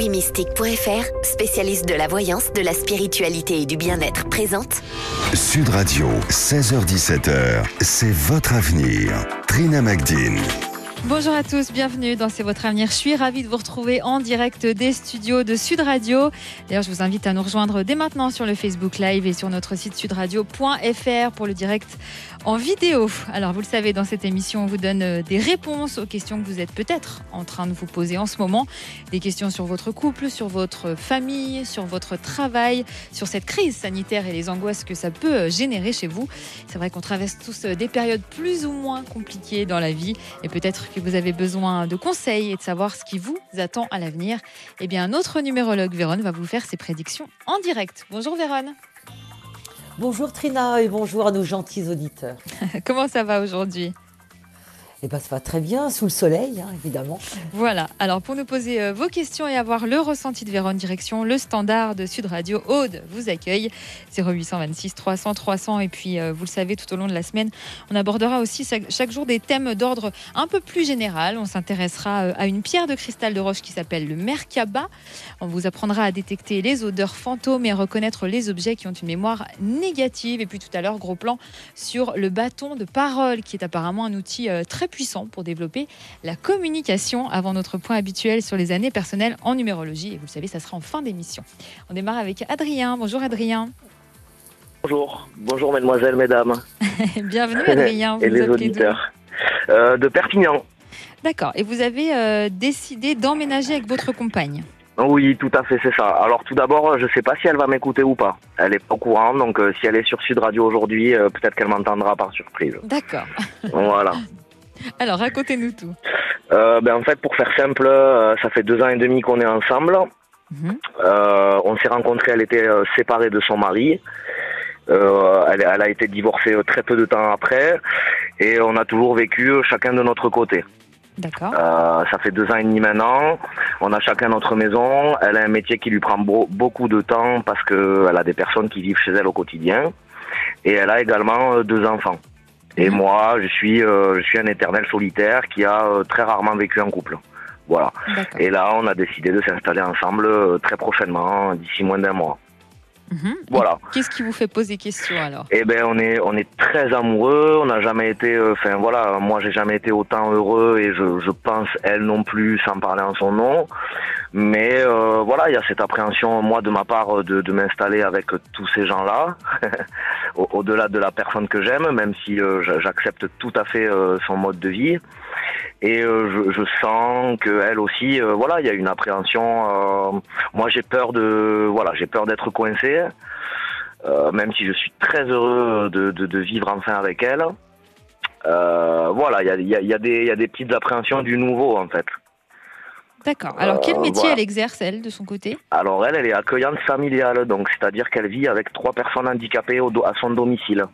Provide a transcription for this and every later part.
wimystique.fr, spécialiste de la voyance, de la spiritualité et du bien-être, présente Sud Radio, 16h17h, c'est votre avenir. Trina Magdine. Bonjour à tous, bienvenue dans C'est votre avenir. Je suis ravie de vous retrouver en direct des studios de Sud Radio. D'ailleurs, je vous invite à nous rejoindre dès maintenant sur le Facebook Live et sur notre site sudradio.fr pour le direct en vidéo. Alors, vous le savez, dans cette émission, on vous donne euh, des réponses aux questions que vous êtes peut-être en train de vous poser en ce moment. Des questions sur votre couple, sur votre famille, sur votre travail, sur cette crise sanitaire et les angoisses que ça peut euh, générer chez vous. C'est vrai qu'on traverse tous euh, des périodes plus ou moins compliquées dans la vie et peut-être que vous avez besoin de conseils et de savoir ce qui vous attend à l'avenir. Eh bien, notre numérologue Véronne va vous faire ses prédictions en direct. Bonjour Véronne. Bonjour Trina et bonjour à nos gentils auditeurs. Comment ça va aujourd'hui? Eh bien, ça va très bien, sous le soleil, hein, évidemment. Voilà. Alors, pour nous poser euh, vos questions et avoir le ressenti de Véron direction le standard de Sud Radio, Aude vous accueille. 0826 300 300. Et puis, euh, vous le savez, tout au long de la semaine, on abordera aussi chaque jour des thèmes d'ordre un peu plus général. On s'intéressera euh, à une pierre de cristal de roche qui s'appelle le Merkaba. On vous apprendra à détecter les odeurs fantômes et à reconnaître les objets qui ont une mémoire négative. Et puis, tout à l'heure, gros plan sur le bâton de parole, qui est apparemment un outil très puissant pour développer la communication avant notre point habituel sur les années personnelles en numérologie. Et vous le savez, ça sera en fin d'émission. On démarre avec Adrien. Bonjour Adrien. Bonjour, bonjour mesdemoiselles, mesdames. Bienvenue Adrien, vous Et les auditeurs. Euh, de Perpignan. D'accord, et vous avez euh, décidé d'emménager avec votre compagne oui, tout à fait, c'est ça. Alors tout d'abord, je ne sais pas si elle va m'écouter ou pas. Elle est pas au courant, donc euh, si elle est sur Sud Radio aujourd'hui, peut-être qu'elle m'entendra par surprise. D'accord. voilà. Alors, racontez-nous tout. Euh, ben, en fait, pour faire simple, euh, ça fait deux ans et demi qu'on est ensemble. Mhm. Euh, on s'est rencontrés, elle était séparée de son mari. Elle, elle, a été divorcée très peu de temps après. Et on a toujours vécu chacun de notre côté. D'accord. ça fait deux ans et demi maintenant. On a chacun notre maison. Elle a un métier qui lui prend beaucoup de temps parce qu'elle a des personnes qui vivent chez elle au quotidien. Et elle a également deux enfants. Et moi, je suis, euh, je suis un éternel solitaire qui a euh, très rarement vécu en couple. Voilà. Et là, on a décidé de s'installer ensemble euh, très prochainement, d'ici moins d'un mois. Mhm. Voilà. Qu'est-ce qui vous fait poser question alors? Eh ben, on est, on est très amoureux. On n'a jamais été, enfin voilà, moi j'ai jamais été autant heureux et je, je pense elle non plus, sans parler en son nom. Mais euh, voilà, il y a cette appréhension, moi, de ma part, de, de m'installer avec tous ces gens-là, au-delà de la personne que j'aime, même si euh, j'accepte tout à fait euh, son mode de vie. Et je, je, sens que elle aussi, voilà, il y a une appréhension. moi, j'ai peur de, voilà, j'ai peur d'être coincé, même si je suis très heureux de, de, de vivre enfin avec elle. voilà, il y a, y, a, y, a y a des petites appréhensions du nouveau, en fait. D'accord. Alors, quel euh, métier elle exerce, elle, de son côté? Alors, elle, elle est accueillante familiale, donc c'est-à-dire qu'elle vit avec trois personnes handicapées au à son domicile.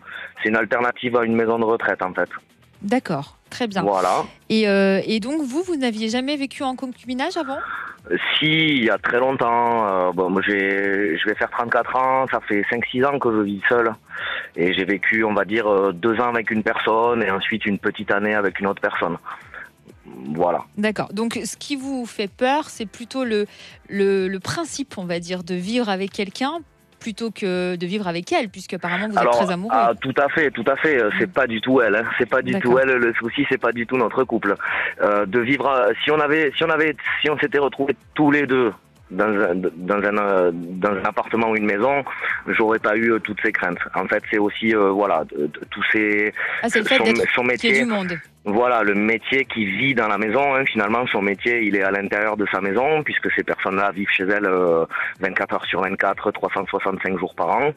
C'est une alternative à une maison de retraite, en fait. D'accord, très bien. Voilà. Et, euh, et donc, vous, vous n'aviez jamais vécu en concubinage avant? Si, il y a très longtemps. Euh, bon, moi, je vais faire 34 ans, ça fait 5-6 ans que je vis seul. Et j'ai vécu, on va dire, deux ans avec une personne et ensuite une petite année avec une autre personne. Voilà. D'accord. Donc, ce qui vous fait peur, c'est plutôt le, le, principe, on va dire, de vivre avec quelqu'un plutôt que de vivre avec elle, puisque apparemment vous êtes très amoureux. Ah, tout à fait, tout à fait. C'est mm. pas du tout elle. Hein. C'est pas du tout elle. Le souci, c'est pas du tout notre couple. Euh, de vivre, si on avait, si on avait, si on s'était retrouvés tous les deux dans un, dans un, euh, dans un appartement ou une maison, j'aurais pas eu euh, toutes ces craintes. En fait, c'est aussi euh, voilà tous ces ah, le fait son, métier du monde. Voilà, le métier qui vit dans la maison. Hein, finalement, son métier, il est à l'intérieur de sa maison, puisque ces personnes-là vivent chez elles 24 heures sur 24, 365 jours par an.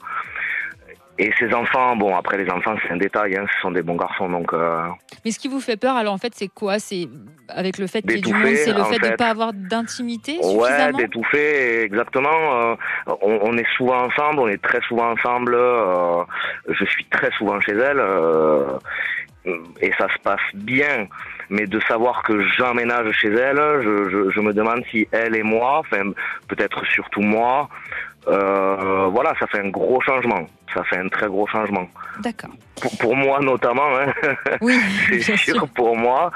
Et ses enfants, bon, après les enfants, c'est un détail, hein, ce sont des bons garçons, donc. Euh... Mais ce qui vous fait peur, alors en fait, c'est quoi? C'est avec le fait qu'il y ait du monde, c'est le fait, de ne pas avoir d'intimité Ouais, d'étouffer, exactement. Euh, on, on, est souvent ensemble, on est très souvent ensemble. Euh, je suis très souvent chez elle, euh, et ça se passe bien. Mais de savoir que j'emménage chez elle, je, je, je, me demande si elle et moi, enfin peut-être surtout moi, euh, voilà, ça fait un gros changement. Ça fait un très gros changement. D'accord. Pour, pour moi notamment, hein. Oui, c'est sûr sûr. pour moi.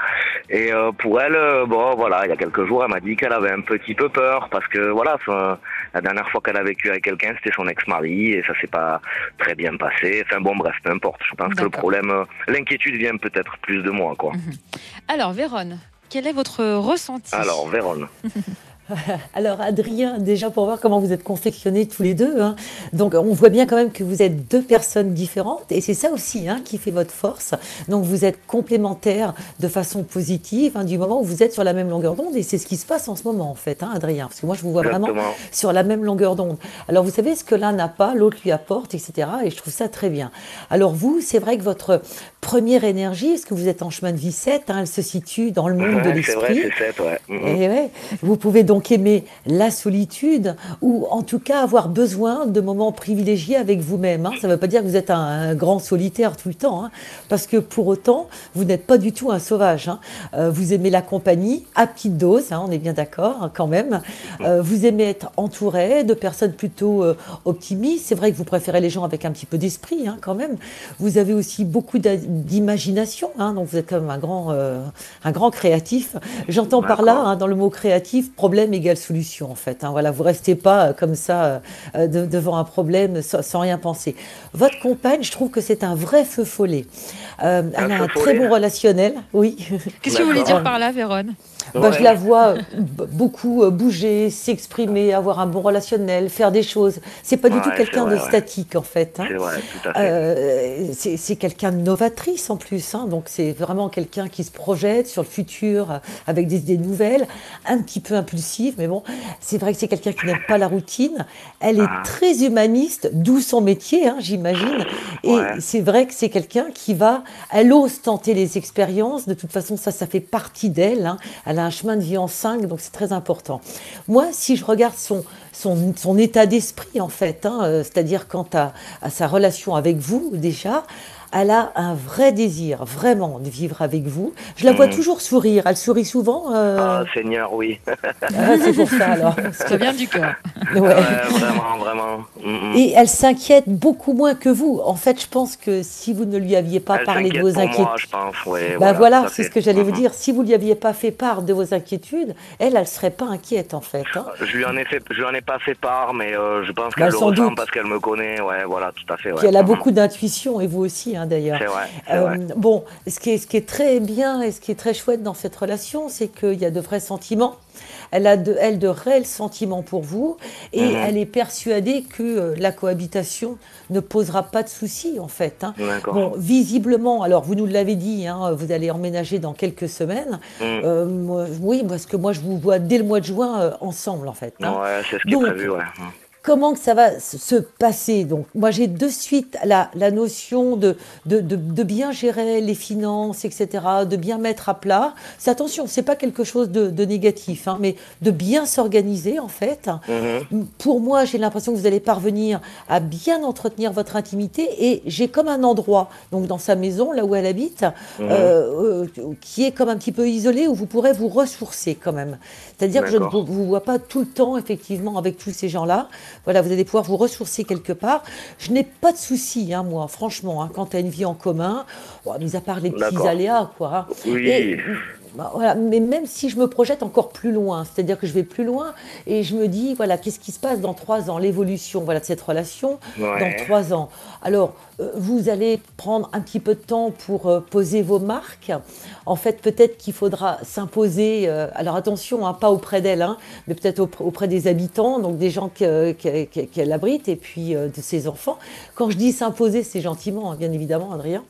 Et euh, pour elle, euh, bon voilà, il y a quelques jours, elle m'a dit qu'elle avait un petit peu peur parce que voilà, la dernière fois qu'elle a vécu avec quelqu'un, c'était son ex-mari et ça s'est pas très bien passé. Enfin bon, bref, peu importe. Je pense que le problème, euh, l'inquiétude vient peut-être plus de moi, quoi. Alors, Véronne, quel est votre ressenti? Alors, Véronne. Alors Adrien, déjà pour voir comment vous êtes confectionnés tous les deux, hein. donc on voit bien quand même que vous êtes deux personnes différentes et c'est ça aussi hein, qui fait votre force. Donc vous êtes complémentaires de façon positive hein, du moment où vous êtes sur la même longueur d'onde et c'est ce qui se passe en ce moment en fait, Adrien, parce que moi je vous vois vraiment sur la même longueur d'onde. Alors vous savez ce que l'un n'a pas, l'autre lui apporte, etc. Et je trouve ça très bien. Alors vous, c'est vrai que votre première énergie, est-ce que vous êtes en chemin de vie 7, hein, elle se situe dans le monde de Ouais, c'est vrai, l'esprit. c'est sept, ouais. Mhm. Et ouais, vous pouvez donc aimer la solitude ou en tout cas avoir besoin de moments privilégiés avec vous-même. hein. Ça ne veut pas dire que vous êtes un, un grand solitaire tout le temps, hein, parce que pour autant, vous n'êtes pas du tout un sauvage. hein. Euh, vous aimez la compagnie à petite dose, on est bien d'accord quand même. Euh, vous aimez être entouré de personnes plutôt euh, optimistes. C'est vrai que vous préférez les gens avec un petit peu d'esprit quand même. Vous avez aussi beaucoup d'imagination, donc vous êtes quand même un grand, un grand créatif. J'entends par là, dans le mot créatif, problème égale solution en fait. hein. voilà, vous restez pas euh, comme ça euh, euh, de- devant un problème sans, sans rien penser. Votre compagne, je trouve que c'est un vrai feu follet. Euh, elle a un très bon relationnel, oui. Qu'est-ce que vous voulez dire par là, Véronne Bah, je la vois euh, beaucoup euh, bouger, s'exprimer, avoir un bon relationnel, faire des choses. C'est pas du Ouais, tout quelqu'un de statique en fait. hein. C'est. Euh, c'est quelqu'un de novatrice en plus, hein, donc c'est vraiment quelqu'un qui se projette sur le futur avec des idées nouvelles, un petit peu impulsive, mais bon, c'est vrai que c'est quelqu'un qui n'aime pas la routine. Elle est Ah. très humaniste, d'où son métier, hein, j'imagine. Et Ouais. c'est vrai que c'est quelqu'un qui va, elle ose tenter les expériences. De toute façon, ça, ça fait partie d'elle. hein. Elle a un chemin de vie en cinq, donc c'est très important. Moi, si je regarde son, son, état d'esprit, en fait, hein, euh, c'est-à-dire quant à sa relation avec vous, déjà, elle a un vrai désir, vraiment, de vivre avec vous. Je la vois Mhm. toujours sourire. Elle sourit souvent. euh, Ah, Seigneur, oui. ah, c'est pour ça, alors. Ça vient du cœur. Ouais. Ouais, vraiment, vraiment. Et elle s'inquiète beaucoup moins que vous. En fait, je pense que si vous ne lui aviez pas Elle parlé de vos inquiétudes, je pense, ouais, bah voilà, tout à c'est ce que j'allais vous dire. Si vous lui aviez pas fait part de vos inquiétudes, elle, elle serait pas inquiète en fait. hein. Je lui en ai fait, je lui en ai pas fait part, mais euh, je pense Bah, qu'elle le sans ressent doute. parce qu'elle me connaît. Ouais, voilà, tout à fait. Ouais. Puis elle a beaucoup d'intuition et vous aussi hein, d'ailleurs. Vrai, c'est Euh, bon, ce qui, est, ce qui est très bien et ce qui est très chouette dans cette relation, c'est qu'il y a de vrais sentiments. Elle a de, elle, de réels sentiments pour vous et Mhm. elle est persuadée que euh, la cohabitation ne posera pas de soucis en fait. hein. Bon, visiblement, alors vous nous l'avez dit, hein, vous allez emménager dans quelques semaines. Mhm. Euh, moi, oui, parce que moi je vous vois dès le mois de juin euh, ensemble en fait. hein. Ouais, c'est ce qui est Donc, prévu, ouais. Comment que ça va se se passer Donc, moi, j'ai de suite la, la notion de, de, de, de bien gérer les finances, etc., de bien mettre à plat. C'est attention, c'est pas quelque chose de, de négatif, hein, mais de bien s'organiser, en fait. Mhm. Pour moi, j'ai l'impression que vous allez parvenir à bien entretenir votre intimité et j'ai comme un endroit, donc dans sa maison, là où elle habite, Mhm. euh, euh, qui est comme un petit peu isolé où vous pourrez vous ressourcer quand même. C'est-à-dire que je ne vous vois pas tout le temps, effectivement, avec tous ces gens-là. Voilà, vous allez pouvoir vous ressourcer quelque part. Je n'ai pas de soucis, hein, moi, franchement, hein, quand tu as une vie en commun, bon, mis à part les petits aléas, quoi. hein. Oui. Et, bah, voilà, mais même si je me projette encore plus loin, c'est-à-dire que je vais plus loin et je me dis, voilà, qu'est-ce qui se passe dans trois ans, l'évolution voilà, de cette relation Ouais. dans trois ans. Alors, euh, vous allez prendre un petit peu de temps pour euh, poser vos marques. En fait, peut-être qu'il faudra s'imposer, euh, alors attention, hein, pas auprès d'elle, hein, mais peut-être auprès, des habitants, donc des gens que- que- que- qu'elle abrite et puis de ses enfants. Quand je dis s'imposer, c'est gentiment, hein, bien évidemment, Adrien.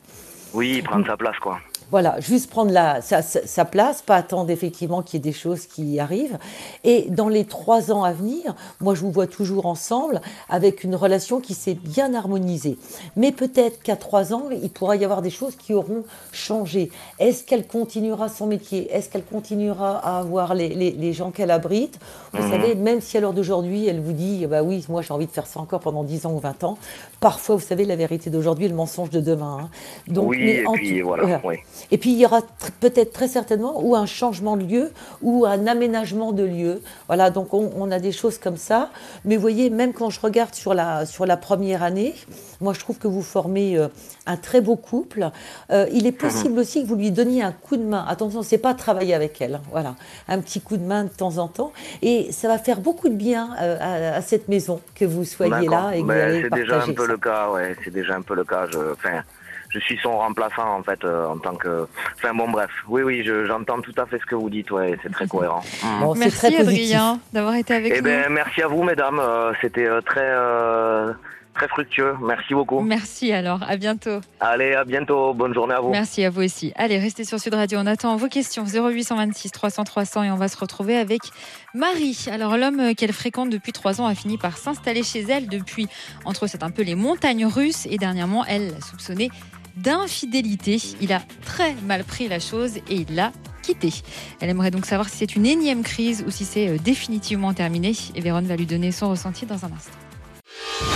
Oui, prendre sa place, quoi. Voilà, juste prendre la, sa, place, pas attendre effectivement qu'il y ait des choses qui arrivent. Et dans les trois ans à venir, moi je vous vois toujours ensemble avec une relation qui s'est bien harmonisée. Mais peut-être qu'à trois ans, il pourra y avoir des choses qui auront changé. Est-ce qu'elle continuera son métier? Est-ce qu'elle continuera à avoir les, les- les gens qu'elle abrite? Vous savez, même si à l'heure d'aujourd'hui, elle vous dit, bah oui, moi j'ai envie de faire ça encore pendant 10 ans ou 20 ans, parfois, vous savez, la vérité d'aujourd'hui est le mensonge de demain. hein. Donc, oui, mais et en puis tout- voilà. Oui. Et puis il y aura peut-être très certainement ou un changement de lieu ou un aménagement de lieu. Voilà, donc on, a des choses comme ça. Mais vous voyez, même quand je regarde sur la, sur la première année, moi je trouve que vous formez euh, un très beau couple. Euh, il est possible aussi que vous lui donniez un coup de main. Attention, c'est pas travailler avec elle. Voilà, un petit coup de main de temps en temps. Et ça va faire beaucoup de bien à, cette maison que vous soyez là et que vous C'est déjà un peu le cas, ouais. C'est déjà un peu le cas. Je, enfin, je suis son remplaçant en fait euh, en tant que. Enfin bon bref, oui oui, j'entends tout à fait ce que vous dites, ouais, c'est très cohérent. Mm. merci très Adrien d'avoir été avec eh nous. Ben, merci à vous mesdames, euh, c'était euh, très très fructueux. Merci beaucoup. Merci alors, à bientôt. Allez, à bientôt. Bonne journée à vous. Merci à vous aussi. Allez, restez sur Sud Radio. On attend vos questions 0826 300 300 et on va se retrouver avec Marie. Alors, l'homme qu'elle fréquente depuis trois ans a fini par s'installer chez elle depuis, entre c'est un peu les montagnes russes et dernièrement, elle soupçonnait d'infidélité. Il a très mal pris la chose et il l'a quitté. Elle aimerait donc savoir si c'est une énième crise ou si c'est euh, définitivement terminé. Et Véronne va lui donner son ressenti dans un instant.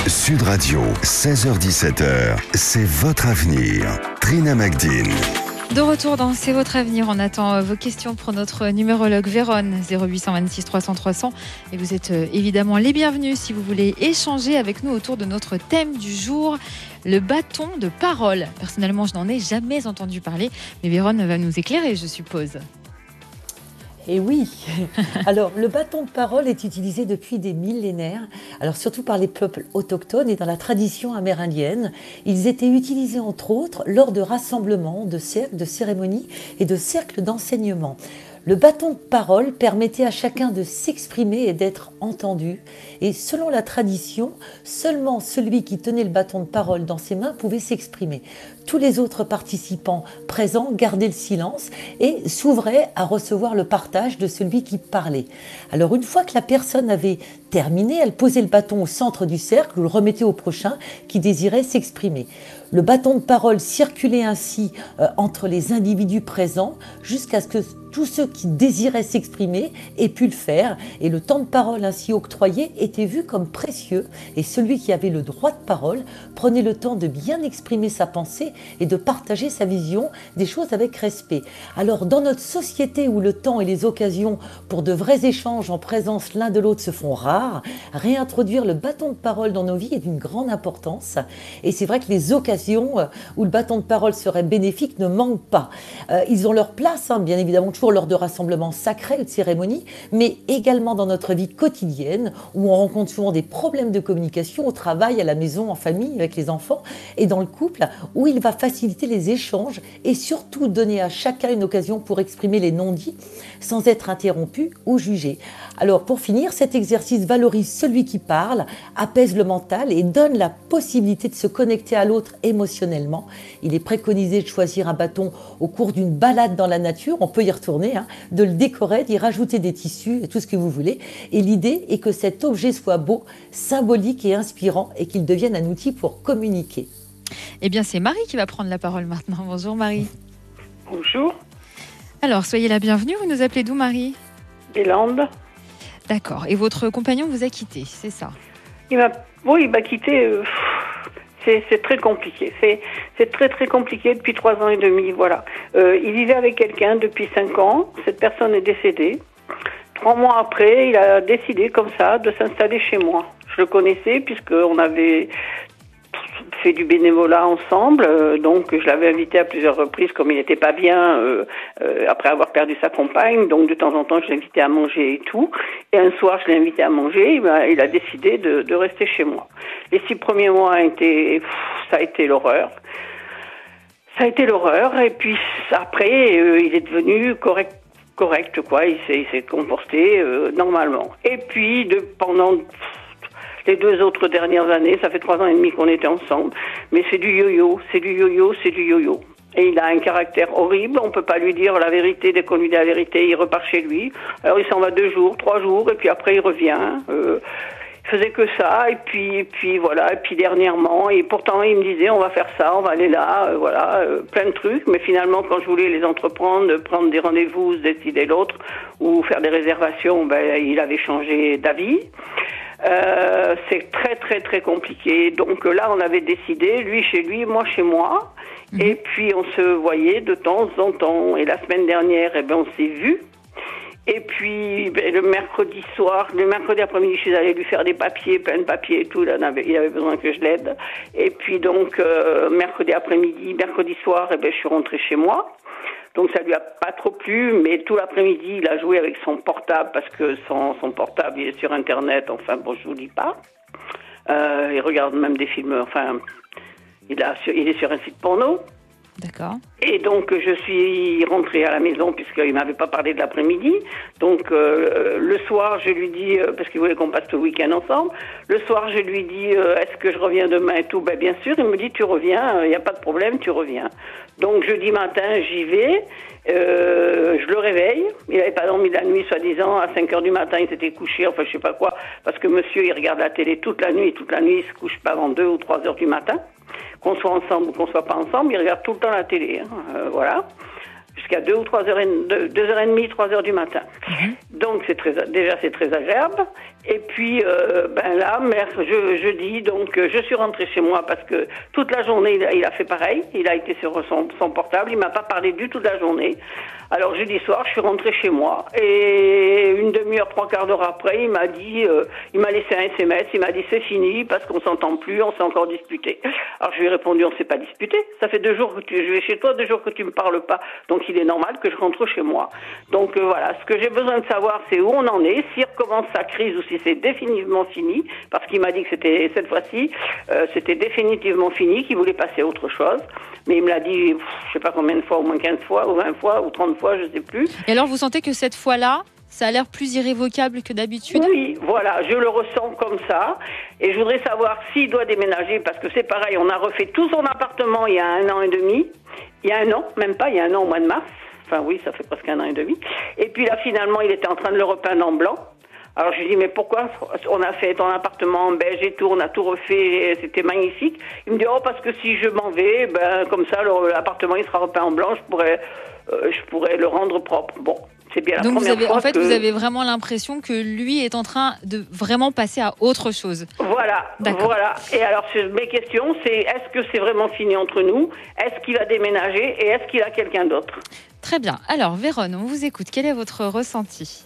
Sud Radio, 16h17h, c'est votre avenir. Trina Magdine. De retour dans C'est votre avenir, on attend euh, vos questions pour notre numérologue Véronne 0826 300 300 et vous êtes euh, évidemment les bienvenus si vous voulez échanger avec nous autour de notre thème du jour, le bâton de parole. Personnellement, je n'en ai jamais entendu parler, mais Véronne va nous éclairer, je suppose. Et oui, alors le bâton de parole est utilisé depuis des millénaires, alors surtout par les peuples autochtones et dans la tradition amérindienne. Ils étaient utilisés entre autres lors de rassemblements, de cercles, de cérémonies et de cercles d'enseignement. Le bâton de parole permettait à chacun de s'exprimer et d'être entendu. Et selon la tradition, seulement celui qui tenait le bâton de parole dans ses mains pouvait s'exprimer. Tous les autres participants présents gardaient le silence et s'ouvraient à recevoir le partage de celui qui parlait. Alors une fois que la personne avait terminé, elle posait le bâton au centre du cercle ou le remettait au prochain qui désirait s'exprimer. Le bâton de parole circulait ainsi euh, entre les individus présents jusqu'à ce que tous ceux qui désiraient s'exprimer aient pu le faire et le temps de parole ainsi octroyé était vu comme précieux et celui qui avait le droit de parole prenait le temps de bien exprimer sa pensée et de partager sa vision des choses avec respect. Alors dans notre société où le temps et les occasions pour de vrais échanges en présence l'un de l'autre se font rares, réintroduire le bâton de parole dans nos vies est d'une grande importance et c'est vrai que les occasions euh, où le bâton de parole serait bénéfique ne manquent pas. Euh, ils ont leur place, hein, bien évidemment, lors de rassemblements sacrés ou de cérémonies, mais également dans notre vie quotidienne où on rencontre souvent des problèmes de communication au travail, à la maison, en famille, avec les enfants et dans le couple, où il va faciliter les échanges et surtout donner à chacun une occasion pour exprimer les non-dits sans être interrompu ou jugé. Alors pour finir, cet exercice valorise celui qui parle, apaise le mental et donne la possibilité de se connecter à l'autre émotionnellement. Il est préconisé de choisir un bâton au cours d'une balade dans la nature, on peut y retourner, hein, de le décorer, d'y rajouter des tissus et tout ce que vous voulez. Et l'idée est que cet objet soit beau, symbolique et inspirant et qu'il devienne un outil pour communiquer. Eh bien c'est Marie qui va prendre la parole maintenant. Bonjour Marie. Bonjour. Alors soyez la bienvenue, vous nous appelez d'où Marie Des Landes. D'accord. Et votre compagnon vous a quitté, c'est ça il m'a, Oui, il m'a quitté. Euh, c'est, très compliqué. C'est, très très compliqué depuis trois ans et demi. Voilà. Euh, il vivait avec quelqu'un depuis cinq ans. Cette personne est décédée. Trois mois après, il a décidé comme ça de s'installer chez moi. Je le connaissais puisqu'on avait fait du bénévolat ensemble, euh, donc je l'avais invité à plusieurs reprises comme il n'était pas bien euh, euh, après avoir perdu sa compagne, donc de temps en temps je l'invitais à manger et tout. Et un soir je l'ai invité à manger, il a décidé de, rester chez moi. Les six premiers mois a été, ça a été l'horreur. Ça a été l'horreur et puis après il est devenu correct correct quoi, il s'est comporté normalement. Et puis de pendant les deux autres dernières années, ça fait trois ans et demi qu'on était ensemble, mais c'est du yo-yo, c'est du yo-yo, c'est du yo-yo. Et il a un caractère horrible, on peut pas lui dire la vérité, dès qu'on lui dit la vérité, il repart chez lui. Alors il s'en va deux jours, trois jours, et puis après il revient. Euh, il faisait que ça, et puis, puis voilà, et puis dernièrement, et pourtant il me disait on va faire ça, on va aller là, euh, voilà, euh, plein de trucs, mais finalement quand je voulais les entreprendre, prendre des rendez-vous, décider l'autre, ou faire des réservations, ben il avait changé d'avis. Euh, c'est très très très compliqué. Donc là, on avait décidé, lui chez lui, moi chez moi. Mhm. Et puis on se voyait de temps en temps. Et la semaine dernière, eh ben, on s'est vus. Et puis ben, le mercredi soir, le mercredi après-midi, je suis allée lui faire des papiers, plein de papiers et tout. il avait besoin que je l'aide. Et puis donc euh, mercredi après-midi, mercredi soir, eh ben, je suis rentrée chez moi. Donc ça lui a pas trop plu, mais tout l'après-midi, il a joué avec son portable parce que son, portable il est sur Internet. Enfin bon, je vous dis pas. Euh, il regarde même des films. Enfin, il, a, il est sur un site porno. D'accord. Et donc je suis rentrée à la maison puisqu'il m'avait pas parlé de l'après-midi. Donc euh, le soir je lui dis euh, parce qu'il voulait qu'on passe le week-end ensemble. Le soir je lui dis euh, est-ce que je reviens demain et tout? Ben bien sûr il me dit tu reviens, il n'y a pas de problème, tu reviens. Donc jeudi matin j'y vais. je le réveille. Il n'avait pas dormi la nuit, soi-disant. À 5 heures du matin, il s'était couché, enfin, je sais pas quoi. Parce que monsieur, il regarde la télé toute la nuit. Toute la nuit, il se couche pas avant 2 ou 3 heures du matin qu'on soit ensemble ou qu'on soit pas ensemble, il regarde tout le temps la télé. Hein, euh, voilà. Jusqu'à 2 ou 3 heures, et, 2 heures et demie, 3 heures du matin. Mhm. Donc c'est très, déjà c'est très agréable. Et puis euh, ben là, je, jeudi, donc euh, je suis rentrée chez moi parce que toute la journée il a, fait pareil. Il a été sur son, portable, il m'a pas parlé du tout de la journée. Alors jeudi soir, je suis rentrée chez moi et une demi-heure, trois quarts d'heure après, il m'a dit, euh, il m'a laissé un SMS, il m'a dit c'est fini parce qu'on s'entend plus, on s'est encore disputé. Alors je lui ai répondu on s'est pas disputé, ça fait deux jours que tu, je vais chez toi, deux jours que tu me parles pas, donc il est normal que je rentre chez moi. Donc voilà, ce que j'ai besoin de savoir, c'est où on en est, s'il recommence sa crise ou si c'est définitivement fini, parce qu'il m'a dit que c'était cette fois-ci, euh, c'était définitivement fini, qu'il voulait passer à autre chose. Mais il me l'a dit, je sais pas combien de fois, au moins 15 fois, ou 20 fois, ou 30 fois, je sais plus. Et alors, vous sentez que cette fois-là, ça a l'air plus irrévocable que d'habitude? Oui, voilà, je le ressens comme ça. Et je voudrais savoir s'il doit déménager, parce que c'est pareil, on a refait tout son appartement il y a un an et demi. Il y a un an, même pas, il y a un an au mois de mars. Enfin oui, ça fait presque un an et demi. Et puis là, finalement, il était en train de le repeindre en blanc. Alors je lui dis mais pourquoi on a fait ton appartement en beige et tout, on a tout refait, c'était magnifique. Il me dit oh parce que si je m'en vais, ben comme ça l'appartement il sera repeint en blanc, je pourrais euh, je pourrais le rendre propre. Bon, c'est bien la Donc première vous avez, fois en fait, que- vous avez vraiment l'impression que lui est en train de vraiment passer à autre chose. Voilà, voilà. Et alors mes questions c'est est-ce que c'est vraiment fini entre nous? Est-ce qu'il va déménager et est-ce qu'il a quelqu'un d'autre? Très bien. Alors, Véronne, on vous écoute. Quel est votre ressenti?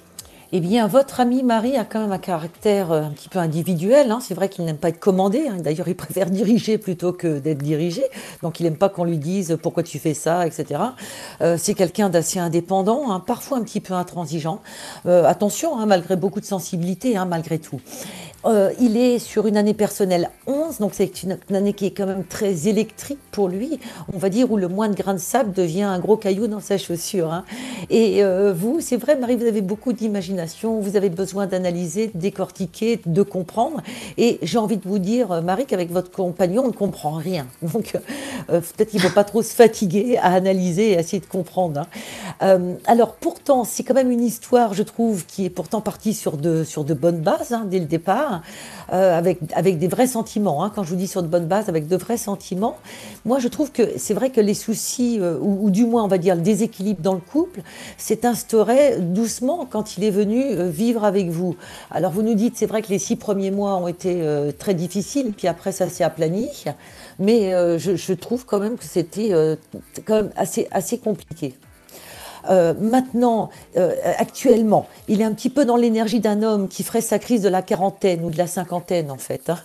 Eh bien, votre ami Marie a quand même un caractère euh, un petit peu individuel. hein. C'est vrai qu'il n'aime pas être commandé. hein. D'ailleurs, il préfère diriger plutôt que d'être dirigé. Donc, il n'aime pas qu'on lui dise pourquoi tu fais ça, etc. Euh, c'est quelqu'un d'assez indépendant, hein, parfois un petit peu intransigeant. Euh, attention, malgré beaucoup de sensibilité, malgré tout. Euh, il est sur une année personnelle 11, donc c'est une, année qui est quand même très électrique pour lui, on va dire, où le moins de grain de sable devient un gros caillou dans sa chaussure. Et euh, vous, c'est vrai, Marie, vous avez beaucoup d'imagination, vous avez besoin d'analyser, de décortiquer, de comprendre. Et j'ai envie de vous dire, euh, Marie, qu'avec votre compagnon, on ne comprend rien. Donc euh, peut-être qu'il ne faut pas trop se fatiguer à analyser et à essayer de comprendre. hein. Euh, alors pourtant, c'est quand même une histoire, je trouve, qui est pourtant partie sur de, sur de bonnes bases hein, dès le départ, euh, avec, avec des vrais sentiments. hein. Quand je vous dis sur de bonnes bases, avec de vrais sentiments, moi je trouve que c'est vrai que les soucis, euh, ou, ou du moins on va dire le déséquilibre dans le couple, s'est instauré doucement quand il est venu euh, vivre avec vous. Alors vous nous dites, c'est vrai que les six premiers mois ont été euh, très difficiles, puis après ça s'est aplani, mais euh, je, trouve quand même que c'était quand même assez, assez compliqué. Euh, maintenant, euh, actuellement, il est un petit peu dans l'énergie d'un homme qui ferait sa crise de la quarantaine ou de la cinquantaine, en fait. hein.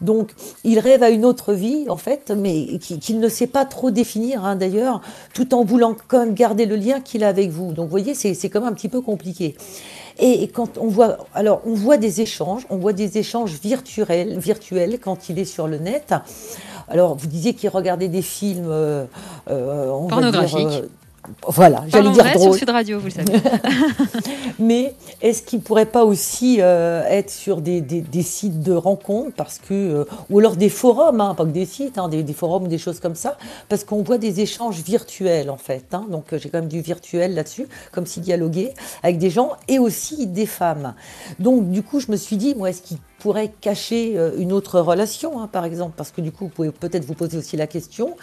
Donc, il rêve à une autre vie, en fait, mais qui- qu'il ne sait pas trop définir, hein, d'ailleurs, tout en voulant quand même garder le lien qu'il a avec vous. Donc, vous voyez, c'est quand même un petit peu compliqué. Et quand on voit, alors, on voit des échanges, on voit des échanges virtuels, virtuels quand il est sur le net. Alors, vous disiez qu'il regardait des films, euh, euh, Pornographiques. Voilà, j'allais dire vrai sur drôle. Sud Radio, vous le savez. Mais est-ce qu'il ne pourrait pas aussi euh, être sur des, des- des sites de rencontres parce que, euh, ou alors des forums, hein, pas que des sites, hein, des, des forums ou des choses comme ça, parce qu'on voit des échanges virtuels en fait. hein. donc euh, j'ai quand même du virtuel là-dessus, comme s'il dialoguait avec des gens et aussi des femmes. Donc du coup, je me suis dit, moi, est-ce qu'il pourrait cacher euh, une autre relation, hein, par exemple, parce que du coup, vous pouvez peut-être vous poser aussi la question.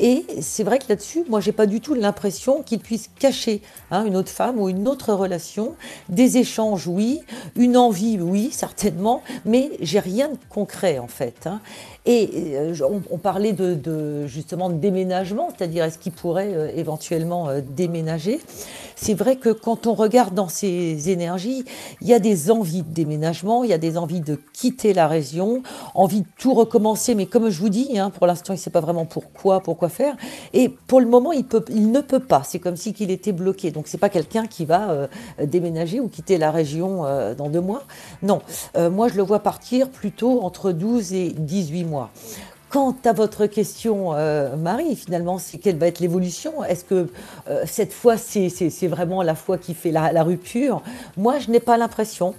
Et c'est vrai que là-dessus, moi, j'ai pas du tout l'impression qu'il puisse cacher hein, une autre femme ou une autre relation. Des échanges, oui. Une envie, oui, certainement. Mais j'ai rien de concret, en fait. Hein. Et euh, on, parlait de, justement de déménagement, c'est-à-dire est-ce qu'il pourrait euh, éventuellement déménager. C'est vrai que quand on regarde dans ces énergies, il y a des envies de déménagement, il y a des envies de quitter la région, envie de tout recommencer, mais comme je vous dis, hein, pour l'instant, il ne sait pas vraiment pourquoi, pourquoi faire. Et pour le moment, il, ne peut pas. C'est comme si qu'il était bloqué. Donc, c'est pas quelqu'un qui va déménager ou quitter la région dans deux mois. Non, moi, je le vois partir plutôt entre 12 et 18 mois. Quant à votre question, euh, Marie, finalement, c'est quelle va être l'évolution? Est-ce que euh, cette fois, c'est vraiment la foi qui fait la rupture? Moi, je n'ai pas l'impression.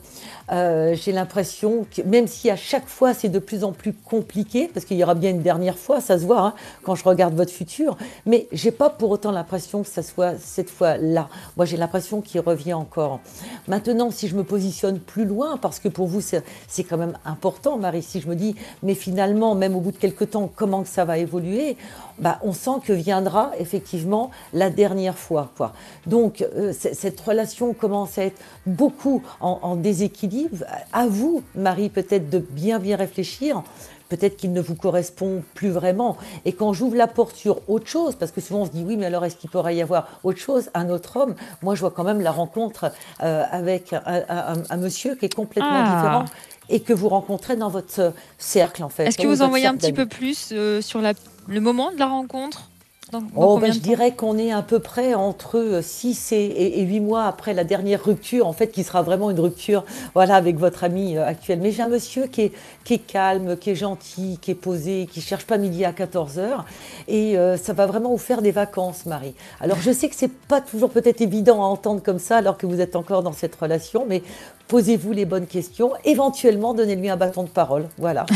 Euh, j'ai l'impression que même si à chaque fois c'est de plus en plus compliqué, parce qu'il y aura bien une dernière fois, ça se voit hein, quand je regarde votre futur, mais j'ai pas pour autant l'impression que ça soit cette fois-là. Moi j'ai l'impression qu'il revient encore. Maintenant, si je me positionne plus loin, parce que pour vous c'est quand même important, Marie, si je me dis, mais finalement, même au bout de quelques temps, comment que ça va évoluer bah, on sent que viendra effectivement la dernière fois. Quoi. Donc euh, cette relation commence à être beaucoup en, déséquilibre. À vous, Marie, peut-être de bien bien réfléchir. Peut-être qu'il ne vous correspond plus vraiment. Et quand j'ouvre la porte sur autre chose, parce que souvent on se dit oui, mais alors est-ce qu'il pourrait y avoir autre chose, un autre homme? Moi, je vois quand même la rencontre euh, avec un, monsieur qui est complètement ah. différent et que vous rencontrez dans votre cercle en fait. Est-ce que vous en voyez un petit peu plus euh, sur la le moment de la rencontre? Oh, ben, je dirais qu'on est à peu près entre 6 et, 8 mois après la dernière rupture, en fait, qui sera vraiment une rupture voilà, avec votre ami euh, actuel. Mais j'ai un monsieur qui est, qui est calme, qui est gentil, qui est posé, qui cherche pas midi à 14 heures. Et euh, ça va vraiment vous faire des vacances, Marie. Alors, je sais que c'est pas toujours peut-être évident à entendre comme ça, alors que vous êtes encore dans cette relation, mais posez-vous les bonnes questions, éventuellement donnez-lui un bâton de parole. Voilà.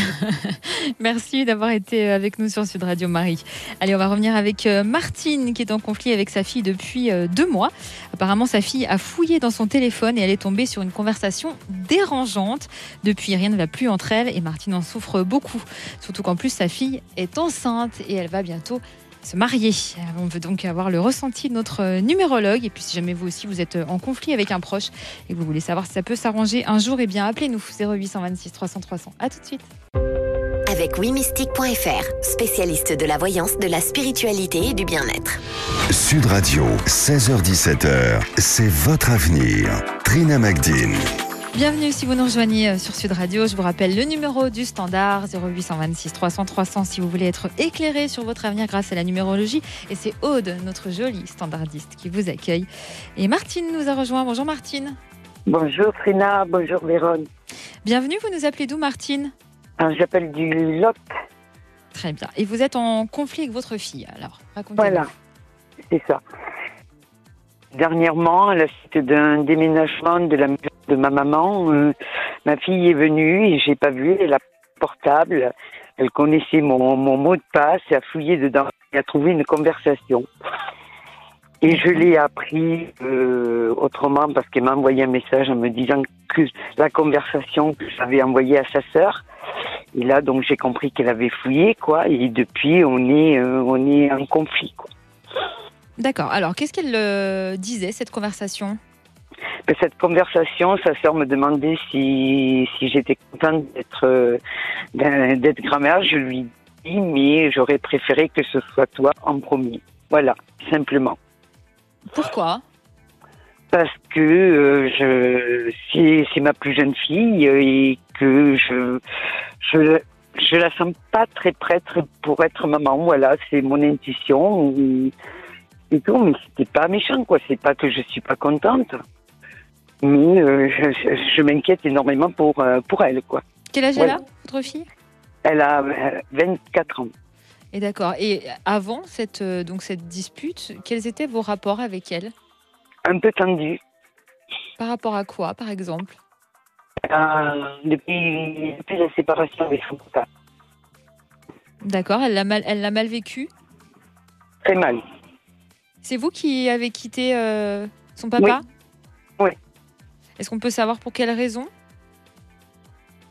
Merci d'avoir été avec nous sur Sud Radio Marie. Allez, on va revenir avec euh, Martine qui est en conflit avec sa fille depuis euh, deux mois. Apparemment, sa fille a fouillé dans son téléphone et elle est tombée sur une conversation dérangeante. Depuis, rien ne va plus entre elles et Martine en souffre beaucoup. Surtout qu'en plus, sa fille est enceinte et elle va bientôt se marier. On veut donc avoir le ressenti de notre numérologue. Et puis, si jamais vous aussi vous êtes en conflit avec un proche et que vous voulez savoir si ça peut s'arranger un jour, eh bien, appelez-nous 0826 300 300. À tout de suite. Avec wimystique.fr, spécialiste de la voyance, de la spiritualité et du bien-être. Sud Radio, 16h17h, c'est votre avenir. Trina Magdine. Bienvenue si vous nous rejoignez euh, sur Sud Radio. Je vous rappelle le numéro du standard 0826 300 300 si vous voulez être éclairé sur votre avenir grâce à la numérologie. Et c'est Aude, notre jolie standardiste, qui vous accueille. Et Martine nous a rejoint. Bonjour Martine. Bonjour Trina, bonjour Véron. Bienvenue, vous nous appelez d'où Martine? Ah, J'appelle du Lot. Très bien. Et vous êtes en conflit avec votre fille, alors racontez Voilà, c'est ça. Dernièrement, à la suite d'un déménagement de la maison de ma maman, euh, ma fille est venue et j'ai pas vu, elle a portable, elle connaissait mon, mot de passe, elle a fouillé dedans, elle a trouvé une conversation. Et je l'ai appris euh, autrement parce qu'elle m'a envoyé un message en me disant que la conversation que j'avais envoyée à sa sœur. Et là, donc, j'ai compris qu'elle avait fouillé, quoi. Et depuis, on est, euh, on est en conflit, quoi. D'accord. Alors, qu'est-ce qu'elle euh, disait, cette conversation? Ben, Cette conversation, sa sœur me demandait si, si j'étais contente d'être euh, d'être grand-mère. Je lui dis, mais j'aurais préféré que ce soit toi en premier. Voilà, simplement. Pourquoi? Parce que euh, je c'est ma plus jeune fille et que je je je la sens pas très prête pour être maman. Voilà, c'est mon intuition et tout, mais c'était pas méchant, quoi. C'est pas que je suis pas contente, mais euh, je, m'inquiète énormément pour, euh, pour elle, quoi. Quel âge elle a, votre fille? Elle a 24 euh, ans. Et d'accord. Et avant cette, donc cette dispute, quels étaient vos rapports avec elle? Un peu tendus. Par rapport à quoi, par exemple? Depuis, depuis, la séparation avec son papa. D'accord. Elle l'a mal, elle l'a mal vécu? Très mal. C'est vous qui avez quitté euh, son papa? Oui. Est-ce qu'on peut savoir pour quelle raison?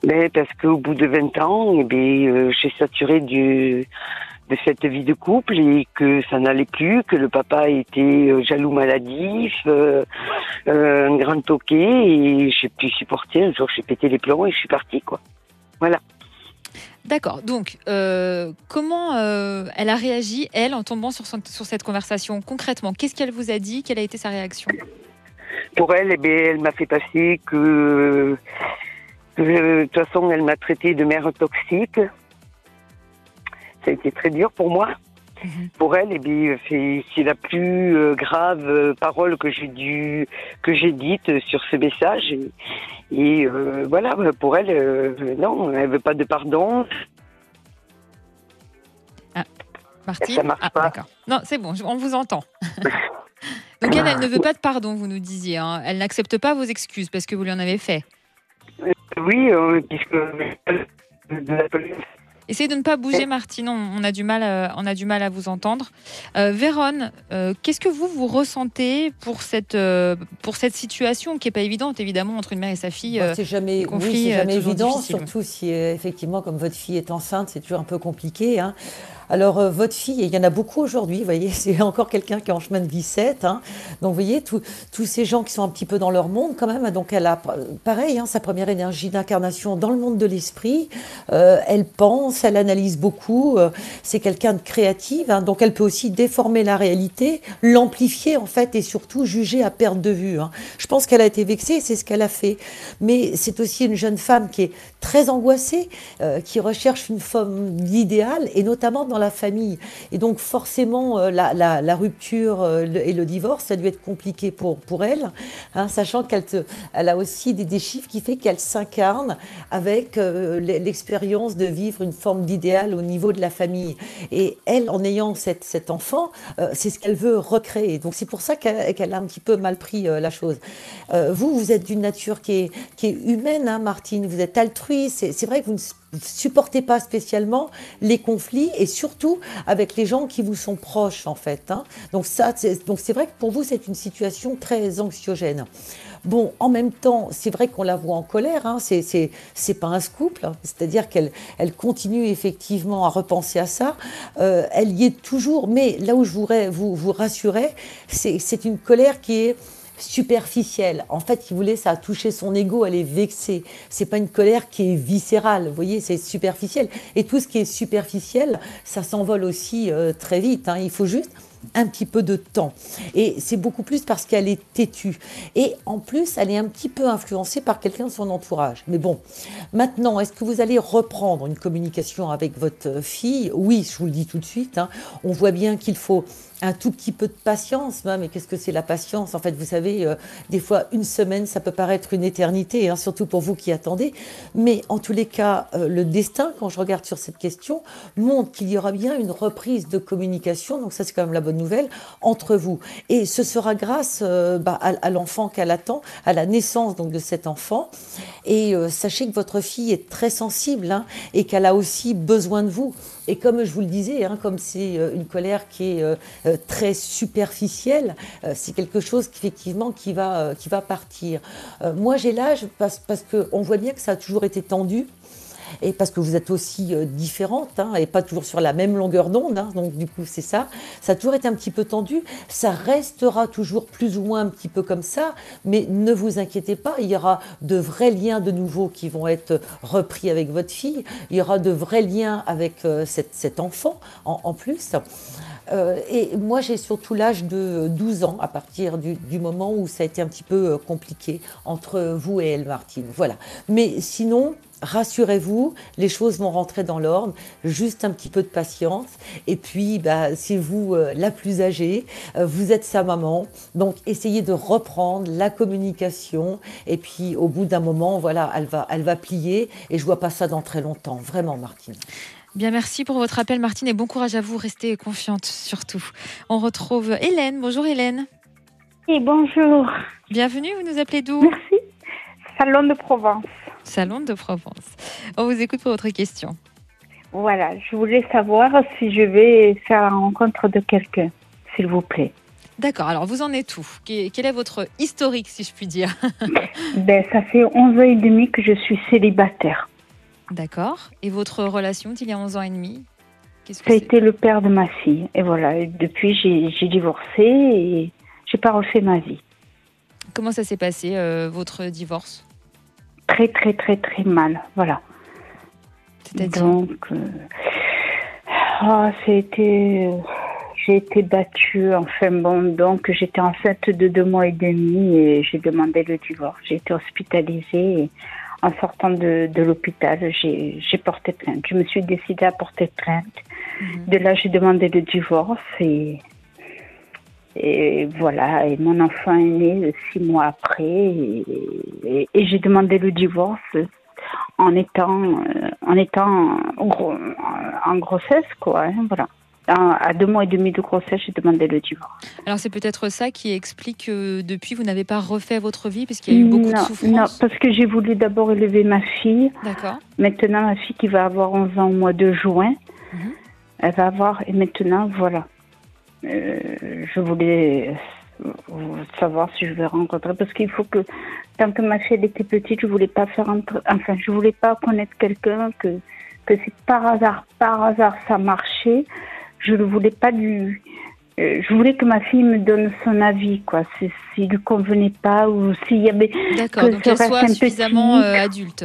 Mais parce qu'au bout de 20 ans, eh bien, euh, j'ai saturé du, de cette vie de couple et que ça n'allait plus, que le papa était euh, jaloux maladif, euh, euh, un grand toqué et j'ai pu supporter. Un jour, j'ai pété les plombs et je suis partie, quoi. Voilà. D'accord. Donc, euh, comment elle a réagi, elle, en tombant sur, son- sur cette conversation? Concrètement Qu'est-ce qu'elle vous a dit? Quelle a été sa réaction? Pour elle, eh bien, elle m'a fait passer que, que, de toute façon, elle m'a traité de mère toxique. Ça a été très dur pour moi. Mhm. Pour elle, eh bien, c'est la plus euh, grave euh, parole que j'ai dû que j'ai dite sur ce message. Et, et, euh, voilà, pour elle, euh, non, elle veut pas de pardon. Martine Ça marche Ah, pas. D'accord. Non, c'est bon, on vous entend. Donc, elle, elle ne veut pas de pardon, vous nous disiez. hein. Elle n'accepte pas vos excuses parce que vous lui en avez fait. Oui, euh, puisque de la police. Essayez de ne pas bouger, Martine. On, a du mal, à, on a du mal à vous entendre. Euh, Véronne, euh, qu'est-ce que vous vous ressentez pour cette euh, pour cette situation qui est pas évidente, évidemment, entre une mère et sa fille. Bah, euh, c'est jamais, oui, euh, jamais évident, surtout si euh, effectivement, comme votre fille est enceinte, c'est toujours un peu compliqué. hein. Alors, euh, votre fille, il y en a beaucoup aujourd'hui, vous voyez, c'est encore quelqu'un qui est en chemin de vie 7. hein. Donc, vous voyez, tous ces gens qui sont un petit peu dans leur monde quand même. Donc, elle a, pareil, hein, sa première énergie d'incarnation dans le monde de l'esprit. Euh, elle pense, elle analyse beaucoup. euh, c'est quelqu'un de créative. hein. donc, elle peut aussi déformer la réalité, l'amplifier en fait, et surtout juger à perte de vue. hein. Je pense qu'elle a été vexée, c'est ce qu'elle a fait. Mais c'est aussi une jeune femme qui est très angoissée, qui recherche une forme d'idéal, et notamment dans la famille. Et donc forcément, euh, la, la- la rupture euh, et le divorce, ça a dû être compliqué pour, pour elle, hein, sachant qu'elle a aussi des, des chiffres qui fait qu'elle s'incarne avec euh, l'e- l'expérience de vivre une forme d'idéal au niveau de la famille. Et elle, en ayant cette, cet enfant, c'est ce qu'elle veut recréer. Donc c'est pour ça qu'elle a un petit peu mal pris la chose. Vous, vous êtes d'une nature qui est, qui est humaine, hein, Martine. Vous êtes altruiste. C'est vrai que vous ne supportez pas spécialement les conflits et surtout avec les gens qui vous sont proches, en fait. hein. Donc ça, donc c'est vrai que pour vous, c'est une situation très anxiogène. Bon, en même temps, c'est vrai qu'on la voit en colère. Hein, c'est pas un scoop. là. C'est-à-dire qu'elle elle continue effectivement à repenser à ça. Euh, elle y est toujours. Mais là où je voudrais vous vous rassurer, c'est une colère qui est superficielle. En fait, il voulait, ça a touché son ego, elle est vexée. C'est pas une colère qui est viscérale, vous voyez, c'est superficiel. Et tout ce qui est superficiel, ça s'envole aussi euh, très vite. hein. Il faut juste un petit peu de temps. Et c'est beaucoup plus parce qu'elle est têtue. Et en plus, elle est un petit peu influencée par quelqu'un de son entourage. Mais bon, maintenant, est-ce que vous allez reprendre une communication avec votre fille? Oui, je vous le dis tout de suite. hein. On voit bien qu'il faut un tout petit peu de patience, hein, mais qu'est-ce que c'est la patience? En fait, vous savez, euh, des fois, une semaine, ça peut paraître une éternité, hein, surtout pour vous qui attendez. Mais en tous les cas, euh, le destin, quand je regarde sur cette question, montre qu'il y aura bien une reprise de communication, donc ça c'est quand même la bonne nouvelle, entre vous. Et ce sera grâce euh, bah, à, l'enfant qu'elle attend, à la naissance donc de cet enfant. Et euh, sachez que votre fille est très sensible hein, et qu'elle a aussi besoin de vous. Et comme je vous le disais, hein, comme c'est euh, une colère qui est euh, euh, très superficielle, c'est quelque chose qui va, qui va partir. Moi, j'ai l'âge parce qu'on voit bien que ça a toujours été tendu. Et parce que vous êtes aussi euh, différentes hein, et pas toujours sur la même longueur d'onde, hein, donc du coup c'est ça. Ça a toujours été un petit peu tendu, ça restera toujours plus ou moins un petit peu comme ça, mais ne vous inquiétez pas, il y aura de vrais liens de nouveau qui vont être repris avec votre fille, il y aura de vrais liens avec euh, cet enfant en, plus. Euh, et moi, j'ai surtout l'âge de 12 ans, à partir du, du moment où ça a été un petit peu compliqué entre vous et elle, Martine. Voilà. Mais sinon, rassurez-vous, les choses vont rentrer dans l'ordre. Juste un petit peu de patience. Et puis, bah, c'est vous euh, la plus âgée, euh, vous êtes sa maman. Donc, essayez de reprendre la communication. Et puis, au bout d'un moment, voilà, elle va, elle va plier. Et je vois pas ça dans très longtemps. Vraiment, Martine. Bien, merci pour votre appel, Martine, et bon courage à vous. Restez confiante, surtout. On retrouve Hélène. Bonjour, Hélène. Et bonjour. Bienvenue, vous nous appelez d'où? Merci. Salon de Provence. Salon de Provence. On vous écoute pour votre question. Voilà, je voulais savoir si je vais faire la rencontre de quelqu'un, s'il vous plaît. D'accord, alors vous en êtes où? Quel est votre historique, si je puis dire? Ben, ça fait 11 ans et demi que je suis célibataire. D'accord. Et votre relation d'il y a 11 ans et demi? Ça a été le père de ma fille. Et voilà, et depuis j'ai divorcé et j'ai pas refait ma vie. Comment ça s'est passé, euh, votre divorce? Très, très, très, très mal. Voilà. Donc, euh, oh, c'était. J'ai été battue, enfin bon, donc j'étais enceinte de deux mois et demi et j'ai demandé le divorce. J'ai été hospitalisée et en sortant de, de l'hôpital, j'ai j'ai porté plainte. Je me suis décidée à porter plainte. De là, j'ai demandé le divorce et, et voilà. Et mon enfant est né six mois après et, et- et j'ai demandé le divorce en étant, euh, en étant en, gros- en grossesse, quoi. hein, voilà. À, deux mois et demi de grossesse, j'ai demandé le divorce. Alors c'est peut-être ça qui explique que depuis vous n'avez pas refait votre vie parce qu'il y a eu beaucoup non, de non, souffrance. parce que j'ai voulu d'abord élever ma fille. D'accord. Maintenant, ma fille qui va avoir 11 ans au mois de juin, Mhm. elle va avoir, et maintenant, voilà. Euh, je voulais euh, savoir si je vais rencontrer, parce qu'il faut que, tant que ma fille était petite, je voulais pas faire entre, enfin, je voulais pas connaître quelqu'un que, que si par hasard, par hasard ça marchait, je ne voulais pas du, euh, je voulais que ma fille me donne son avis, quoi, si- s'il lui convenait pas ou s'il y avait, D'accord. que Donc qu'elle soit suffisamment euh, adulte.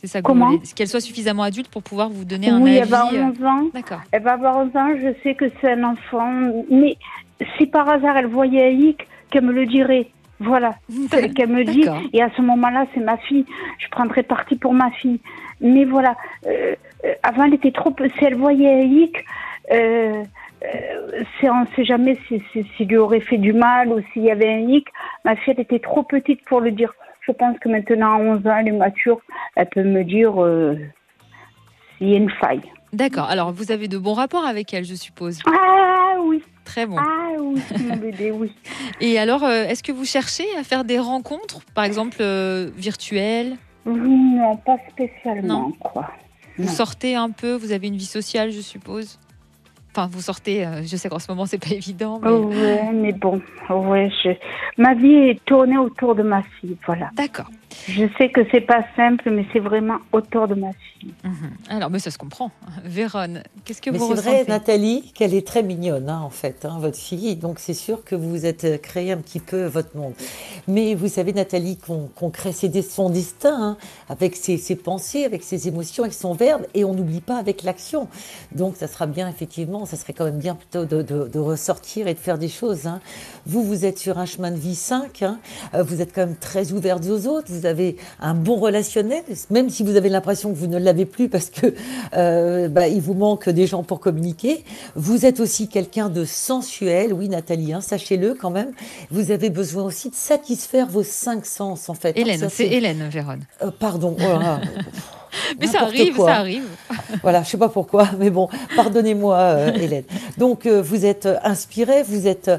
C'est ça que Comment Qu'elle soit suffisamment adulte pour pouvoir vous donner un oui, avis. elle va euh, avoir 11 ans. D'accord. Elle va avoir 11 ans, je sais que c'est un enfant, mais si par hasard elle voyait Aïk, qu'elle me le dirait. Voilà, qu'elle qu'elle me dit. Et à ce moment-là, c'est ma fille. Je prendrai parti pour ma fille. Mais voilà, euh, euh, avant elle était trop. Si elle voyait Aïk, euh, euh, c'est- on ne sait jamais si- si- s'il lui aurait fait du mal ou s'il y avait un hic. Ma fille, elle était trop petite pour le dire. Je pense que maintenant, à 11 ans, elle est mature. Elle peut me dire euh, s'il y a une faille. D'accord. Alors vous avez de bons rapports avec elle, je suppose. Ah oui, Très bon. ah oui, mon bébé, oui. Et alors, euh, est-ce que vous cherchez à faire des rencontres, par exemple euh, virtuelles? Non, pas spécialement, Non. quoi. Vous Non. sortez un peu, vous avez une vie sociale, je suppose? Enfin, vous sortez. euh, je sais qu'en ce moment c'est pas évident. Mais... Oh, ouais, mais bon, ouais, je... ma vie est tournée autour de ma fille, voilà. D'accord. Je sais que c'est pas simple, mais c'est vraiment autour de ma fille. Mhm. Alors, mais ça se comprend. Véronne, qu'est-ce que Mais vous c'est ressentez vrai, Nathalie, qu'elle est très mignonne, hein, en fait, hein, votre fille. Donc c'est sûr que vous vous êtes euh, créé un petit peu votre monde. Mais vous savez, Nathalie, qu'on crée ses son destin hein, avec ses, ses pensées, avec ses émotions, avec son verbe, et on n'oublie pas avec l'action. Donc ça sera bien, effectivement, ça serait quand même bien plutôt de, de- de ressortir et de faire des choses. hein. Vous, vous êtes sur un chemin de vie 5, hein, euh, vous êtes quand même très ouverte aux autres, vous avez un bon relationnel, même si vous avez l'impression que vous ne l'avez plus parce que euh, bah, il vous manque des gens pour communiquer. Vous êtes aussi quelqu'un de sensuel, oui Nathalie, hein, sachez-le quand même. Vous avez besoin aussi de satisfaire vos cinq sens en fait. Hélène, c'est Hélène, Véronne. euh, pardon. oh. Mais ça arrive, quoi. ça arrive. Voilà, je sais pas pourquoi, mais bon, pardonnez-moi, euh, Hélène. Donc, euh, vous êtes inspirée, vous êtes euh,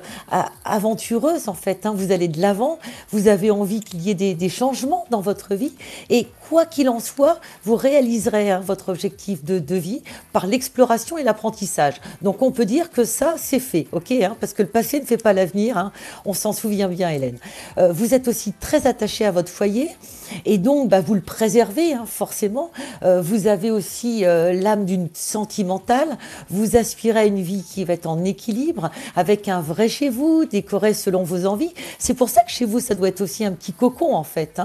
aventureuse en fait. hein, vous allez de l'avant, vous avez envie qu'il y ait des, des changements dans votre vie, et quoi qu'il en soit, vous réaliserez hein, votre objectif de, vie par l'exploration et l'apprentissage. Donc, on peut dire que ça, c'est fait, ok hein, Parce que le passé ne fait pas l'avenir. hein, on s'en souvient bien, Hélène. Euh, vous êtes aussi très attachée à votre foyer, et donc bah, vous le préservez forcément. Euh, vous avez aussi euh, l'âme d'une sentimentale. Vous aspirez à une vie qui va être en équilibre, avec un vrai chez vous, décoré selon vos envies. C'est pour ça que chez vous, ça doit être aussi un petit cocon en fait.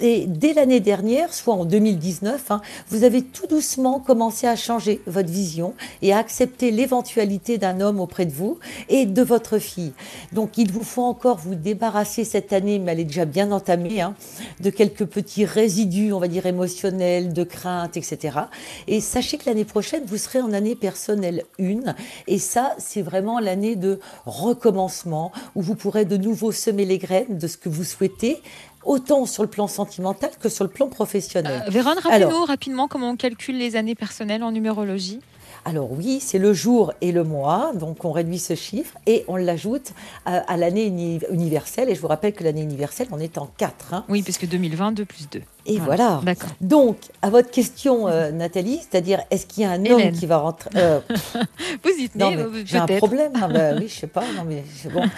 et dès l'année dernière, soit en 2019, hein, vous avez tout doucement commencé à changer votre vision et à accepter l'éventualité d'un homme auprès de vous et de votre fille. Donc il vous faut encore vous débarrasser cette année, mais elle est déjà bien entamée, hein, de quelques petits résidus, on va dire émotionnels, de crainte, etc. Et sachez que l'année prochaine, vous serez en année personnelle 1. Et ça, c'est vraiment l'année de recommencement, où vous pourrez de nouveau semer les graines de ce que vous souhaitez, autant sur le plan sentimental que sur le plan professionnel. Euh, Véronne, rappelez-nous rapidement comment on calcule les années personnelles en numérologie. Alors oui, c'est le jour et le mois, donc on réduit ce chiffre et on l'ajoute à, à l'année uni- universelle. Et je vous rappelle que l'année universelle, on est en 4. hein. Oui, puisque 2020, 2 plus 2. Et voilà. Donc, à votre question, euh, Nathalie, c'est-à-dire, est-ce qu'il y a un homme qui va rentrer euh, Vous y tenez, euh, j'ai un problème. Ah, bah oui, je sais pas. Non, mais bon.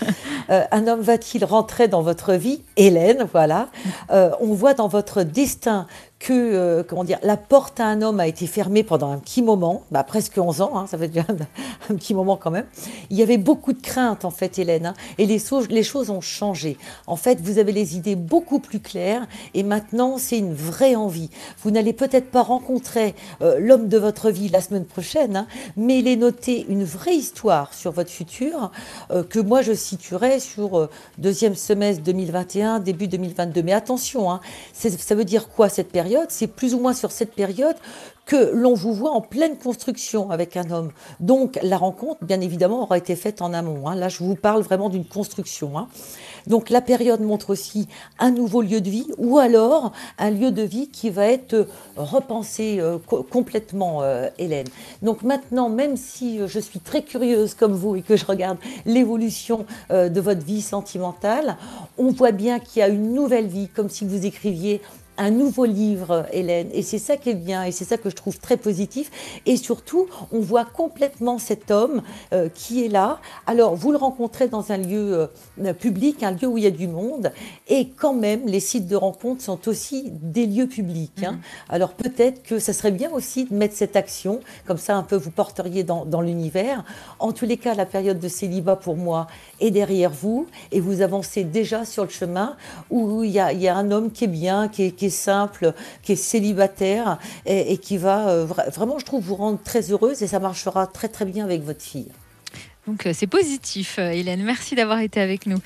Euh, un homme va-t-il rentrer dans votre vie? Hélène, voilà. Euh, on voit dans votre destin que, euh, comment dire, la porte à un homme a été fermée pendant un petit moment, bah, presque 11 ans, hein, ça fait déjà un, petit moment quand même. Il y avait beaucoup de craintes, en fait, Hélène, hein, et les, so- les choses ont changé. En fait, vous avez les idées beaucoup plus claires, et maintenant, c'est une vraie envie. Vous n'allez peut-être pas rencontrer euh, l'homme de votre vie la semaine prochaine, hein, mais il est noté une vraie histoire sur votre futur euh, que moi je situerais sur deuxième semestre 2021, début 2022. Mais attention, ça veut dire quoi cette période? C'est plus ou moins sur cette période que l'on vous voit en pleine construction avec un homme. Donc la rencontre, bien évidemment, aura été faite en amont. hein. Là, je vous parle vraiment d'une construction. hein. Donc la période montre aussi un nouveau lieu de vie ou alors un lieu de vie qui va être euh, repensé euh, co- complètement, euh, Hélène. Donc maintenant, même si je suis très curieuse comme vous et que je regarde l'évolution de votre vie sentimentale, on voit bien qu'il y a une nouvelle vie, comme si vous écriviez un nouveau livre, Hélène. Et c'est ça qui est bien, et c'est ça que je trouve très positif. Et surtout, on voit complètement cet homme euh, qui est là. Alors, vous le rencontrez dans un lieu euh, public, un lieu où il y a du monde. Et quand même, les sites de rencontre sont aussi des lieux publics. hein. Alors, peut-être que ça serait bien aussi de mettre cette action, comme ça, un peu, vous porteriez dans, dans l'univers. En tous les cas, la période de célibat, pour moi, est derrière vous. Et vous avancez déjà sur le chemin où il y a, il y a un homme qui est bien, qui est, qui simple, qui est célibataire et, et qui va euh, vra- vraiment, je trouve, vous rendre très heureuse et ça marchera très très bien avec votre fille. Donc euh, c'est positif, euh, Hélène. Merci d'avoir été avec nous.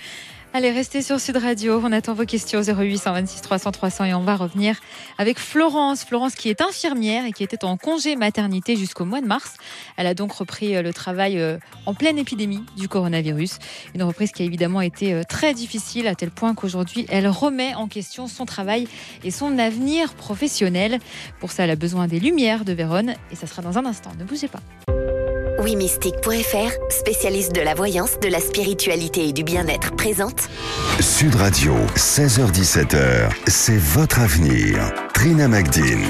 Allez, restez sur Sud Radio. On attend vos questions 0826 300 300 et on va revenir avec Florence. Florence qui est infirmière et qui était en congé maternité jusqu'au mois de mars. Elle a donc repris euh, le travail euh, en pleine épidémie du coronavirus. Une reprise qui a évidemment été euh, très difficile à tel point qu'aujourd'hui elle remet en question son travail et son avenir professionnel. Pour ça, elle a besoin des lumières de Vérone et ça sera dans un instant. Ne bougez pas. Wimystique.fr, spécialiste de la voyance, de la spiritualité et du bien-être, présente Sud Radio, 16h17h, c'est votre avenir. Trina Magdine.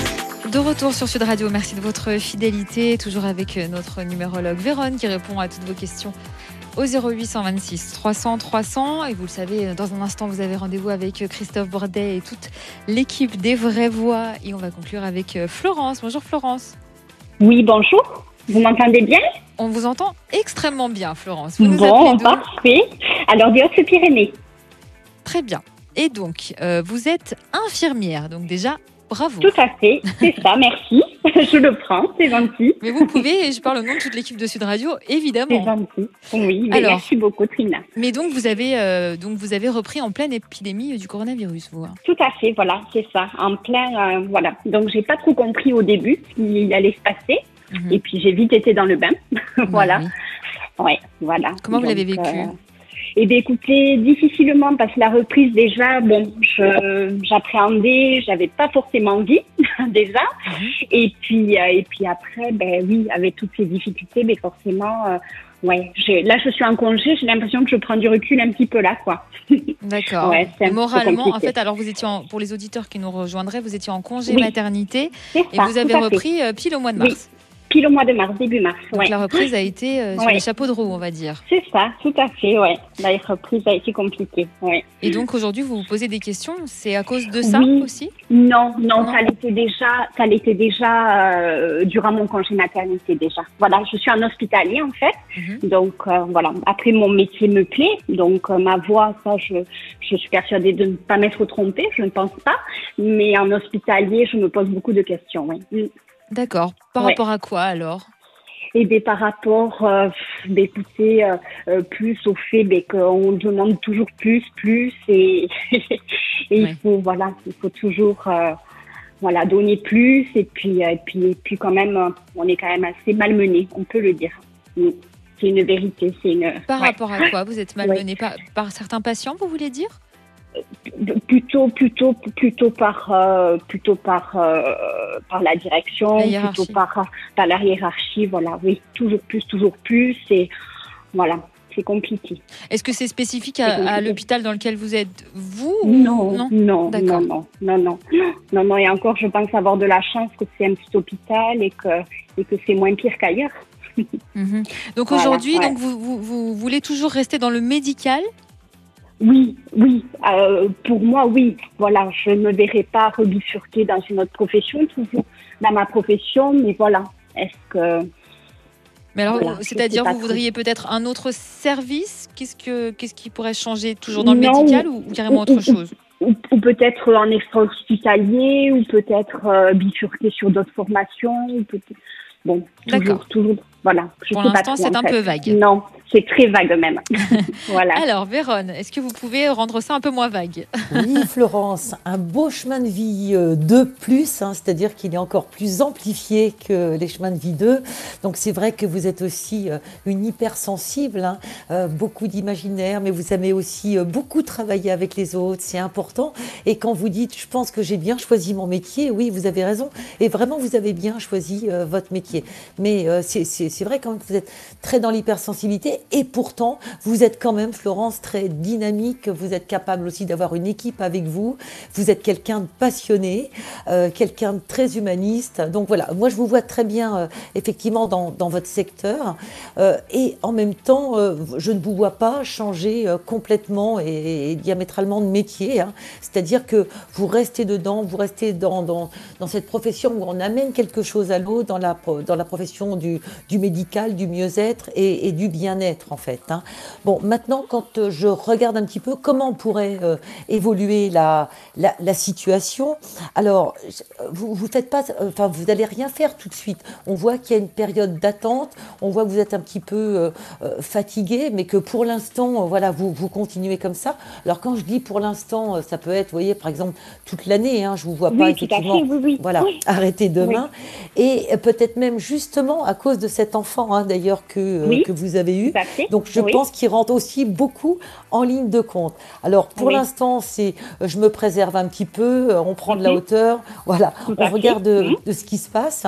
De retour sur Sud Radio, merci de votre fidélité. Toujours avec euh, notre numérologue Véronne qui répond à toutes vos questions au 0826 300 300. Et vous le savez, dans un instant, vous avez rendez-vous avec euh, Christophe Bordet et toute l'équipe des Vraies Voix. Et on va conclure avec euh, Florence. Bonjour Florence. Oui, bonjour. Vous m'entendez bien? On vous entend extrêmement bien, Florence. Vous nous Bon, parfait. Alors, des Hautes-Pyrénées. Très bien. Et donc, euh, vous êtes infirmière. Donc déjà, bravo. Tout à fait. C'est ça, merci. Je le prends, c'est gentil. Mais vous pouvez, et je parle au nom de toute l'équipe de Sud Radio, C'est évidemment. gentil. Oui, mais Alors. merci beaucoup, Trina. Mais donc vous avez euh, donc vous avez repris en pleine épidémie du coronavirus, vous. hein? Tout à fait, voilà, c'est ça. En plein, euh, voilà. Donc, j'ai pas trop compris au début ce qu'il allait se passer. Mhm. Et puis, j'ai vite été dans le bain. voilà. Oui. Ouais, voilà. Comment vous l'avez vécu euh, Eh bien, écoutez, difficilement, parce que la reprise, déjà, bon, je- j'appréhendais, j'avais pas forcément envie, déjà. Mhm. Et puis, euh, et puis après, ben oui, avec toutes ces difficultés, mais forcément, euh, ouais, j'ai- là, je suis en congé, j'ai l'impression que je prends du recul un petit peu là, quoi. D'accord. Ouais, Moralement, en fait, alors vous étiez en- pour les auditeurs qui nous rejoindraient, vous étiez en congé Oui. maternité et vous avez à fait. repris euh, pile au mois de Oui. Pile au mois de mars, début mars, Donc ouais. la reprise a été euh, sur Ouais. les chapeaux de roue, on va dire. C'est ça, tout à fait, ouais. La reprise a été compliquée, ouais. Et donc aujourd'hui, vous vous posez des questions. C'est à cause de ça Oui. aussi Non, non, Non. ça l'était déjà, ça l'était déjà euh, durant mon congé maternité déjà. Voilà, je suis en hospitalier en fait, Mhm. donc euh, voilà. Après mon métier me plaît, donc euh, ma voix, ça, je, je suis persuadée de ne pas m'être trompée, je ne pense pas. Mais en hospitalier, je me pose beaucoup de questions. Oui. D'accord. Par Ouais. rapport à quoi alors? Et bien, par rapport, euh, ben, écoutez, euh, euh, plus au fait ben, qu'on demande toujours plus, plus, et, et il faut, voilà, il faut toujours, euh, voilà, donner plus, et puis, et puis, et puis quand même, on est quand même assez malmené, on peut le dire. C'est une vérité, c'est une. Par ouais. rapport à quoi? Vous êtes malmené par, par certains patients, vous voulez dire? Plutôt plutôt plutôt par euh, plutôt par euh, par la direction La plutôt par par la hiérarchie voilà oui toujours plus toujours plus et voilà c'est compliqué. Est-ce que c'est spécifique à, l'hôpital dans lequel vous êtes, vous Non, non, non, non, non, non, non, non, non. Et encore, je pense avoir de la chance que c'est un petit hôpital et que, et que c'est moins pire qu'ailleurs. Mhm. Donc aujourd'hui, donc vous, vous, vous, voulez toujours rester dans le médical? Oui, oui. Euh, pour moi, oui. Voilà, je ne me verrai pas rebifurquer dans une autre profession, toujours dans ma profession, mais voilà. Est-ce que mais alors, c'est-à-dire, vous voudriez peut-être un autre service? Qu'est-ce que qu'est-ce qui pourrait changer Toujours dans le médical ou, carrément autre chose? Ou, peut-être en extra-hospitalier, ou peut-être euh, bifurquer sur d'autres formations. Ou peut bon, toujours, toujours, voilà. Pour l'instant, c'est un peu vague. Non, c'est très vague même. voilà. Alors, Véronne, est-ce que vous pouvez rendre ça un peu moins vague Oui, Florence, un beau chemin de vie 2 euh, plus, hein, c'est-à-dire qu'il est encore plus amplifié que les chemins de vie 2. Donc, c'est vrai que vous êtes aussi euh, une hypersensible, hein, euh, beaucoup d'imaginaire, mais vous aimez aussi beaucoup travailler avec les autres, c'est important. Et quand vous dites, je pense que j'ai bien choisi mon métier, oui, vous avez raison. Et vraiment, vous avez bien choisi votre métier. Mais c'est vrai quand vous êtes très dans l'hypersensibilité et pourtant, vous êtes quand même, Florence, très dynamique. Vous êtes capable aussi d'avoir une équipe avec vous. Vous êtes quelqu'un de passionné, euh, quelqu'un de très humaniste. Donc voilà, moi je vous vois très bien, euh, effectivement, dans, votre secteur. Euh, et en même temps, je ne vous vois pas changer complètement et, diamétralement de métier. Hein. C'est-à-dire que vous restez dedans, vous restez dans, cette profession où on amène quelque chose à l'autre, dans la, profession du, médical, du mieux-être et du bien-être en fait. Hein. Bon, maintenant, quand euh, je regarde un petit peu comment on pourrait euh, évoluer la, la, situation, alors vous vous faites pas, enfin vous n'allez rien faire tout de suite. On voit qu'il y a une période d'attente, on voit que vous êtes un petit peu euh, fatigué, mais que pour l'instant, voilà, vous, vous continuez comme ça. Alors quand je dis pour l'instant, ça peut être, vous voyez, par exemple, toute l'année, hein, je vous vois pas effectivement, voilà, arrêter demain, et peut-être même justement à cause de cet enfant, hein, d'ailleurs que, que vous avez eu, donc je pense qu'il rentre aussi beaucoup en ligne de compte. Alors pour l'instant, c'est euh, je me préserve un petit peu, euh, on prend de la mhm. hauteur, voilà, on regarde mhm. de, ce qui se passe.